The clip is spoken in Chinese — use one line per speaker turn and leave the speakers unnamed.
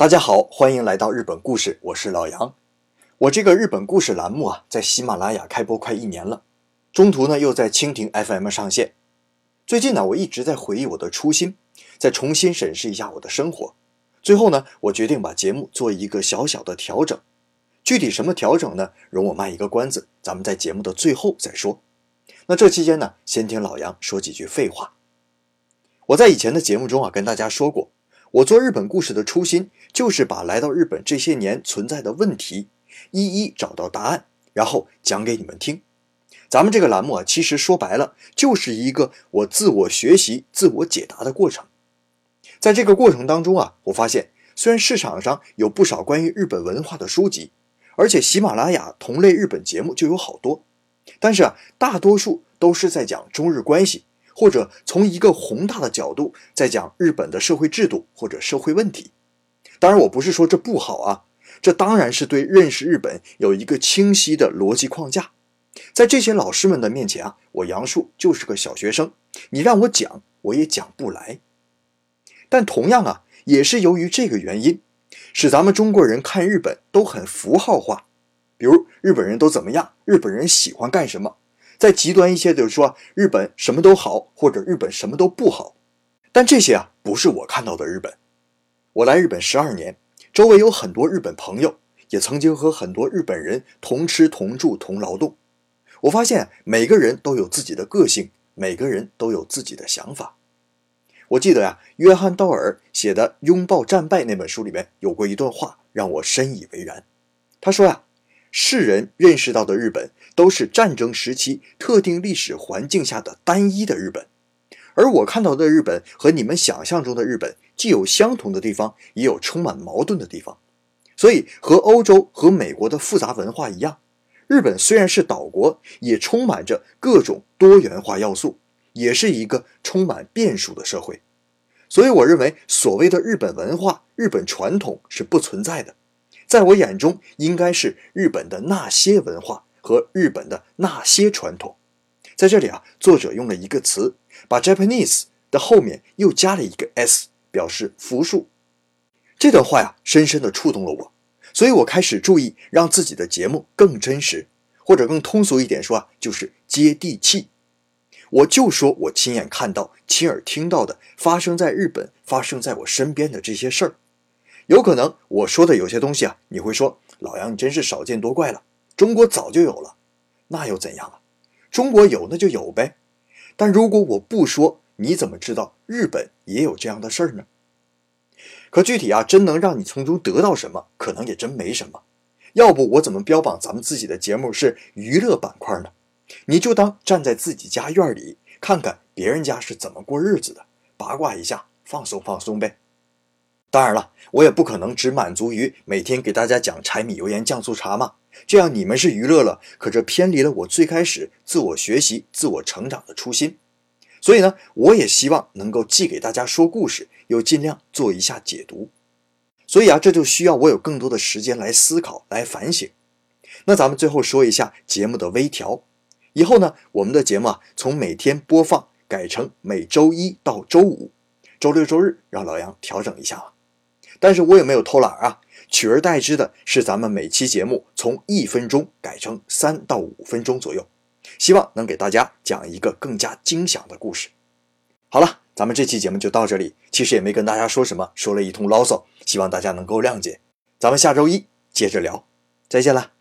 大家好，欢迎来到日本故事，我是老杨。我这个日本故事栏目啊，在喜马拉雅开播快一年了，中途呢又在蜻蜓 FM 上线。最近呢，我一直在回忆我的初心，再重新审视一下我的生活。最后呢，我决定把节目做一个小小的调整。具体什么调整呢？容我卖一个关子，咱们在节目的最后再说。那这期间呢，先听老杨说几句废话。我在以前的节目中啊，跟大家说过。我做日本故事的初心，就是把来到日本这些年存在的问题，一一找到答案，然后讲给你们听。咱们这个栏目啊，其实说白了，就是一个我自我学习、自我解答的过程。在这个过程当中啊，我发现，虽然市场上有不少关于日本文化的书籍，而且喜马拉雅同类日本节目就有好多，但是啊，大多数都是在讲中日关系。或者从一个宏大的角度在讲日本的社会制度或者社会问题，当然我不是说这不好啊，这当然是对认识日本有一个清晰的逻辑框架。在这些老师们的面前啊，我杨树就是个小学生，你让我讲我也讲不来。但同样啊，也是由于这个原因，使咱们中国人看日本都很符号化，比如日本人都怎么样，日本人喜欢干什么。再极端一些，就是说日本什么都好，或者日本什么都不好。但这些啊，不是我看到的日本。我来日本十二年，周围有很多日本朋友，也曾经和很多日本人同吃同住同劳动。我发现每个人都有自己的个性，每个人都有自己的想法。我记得呀，约翰道尔写的《拥抱战败》那本书里面有过一段话，让我深以为然。他说呀。世人认识到的日本，都是战争时期特定历史环境下的单一的日本，而我看到的日本和你们想象中的日本，既有相同的地方，也有充满矛盾的地方。所以，和欧洲和美国的复杂文化一样，日本虽然是岛国，也充满着各种多元化要素，也是一个充满变数的社会。所以，我认为所谓的日本文化、日本传统是不存在的。在我眼中，应该是日本的那些文化和日本的那些传统。在这里啊，作者用了一个词，把 Japanese 的后面又加了一个 s，表示复数。这段话呀，深深地触动了我，所以我开始注意让自己的节目更真实，或者更通俗一点说啊，就是接地气。我就说我亲眼看到、亲耳听到的发生在日本、发生在我身边的这些事儿。有可能我说的有些东西啊，你会说老杨你真是少见多怪了。中国早就有了，那又怎样啊？中国有那就有呗。但如果我不说，你怎么知道日本也有这样的事儿呢？可具体啊，真能让你从中得到什么，可能也真没什么。要不我怎么标榜咱们自己的节目是娱乐板块呢？你就当站在自己家院里看看别人家是怎么过日子的，八卦一下，放松放松呗。当然了，我也不可能只满足于每天给大家讲柴米油盐酱醋茶嘛，这样你们是娱乐了，可这偏离了我最开始自我学习、自我成长的初心。所以呢，我也希望能够既给大家说故事，又尽量做一下解读。所以啊，这就需要我有更多的时间来思考、来反省。那咱们最后说一下节目的微调，以后呢，我们的节目啊，从每天播放改成每周一到周五，周六周日让老杨调整一下啊。但是我也没有偷懒啊，取而代之的是咱们每期节目从一分钟改成三到五分钟左右，希望能给大家讲一个更加精详的故事。好了，咱们这期节目就到这里，其实也没跟大家说什么，说了一通牢骚，希望大家能够谅解。咱们下周一接着聊，再见了。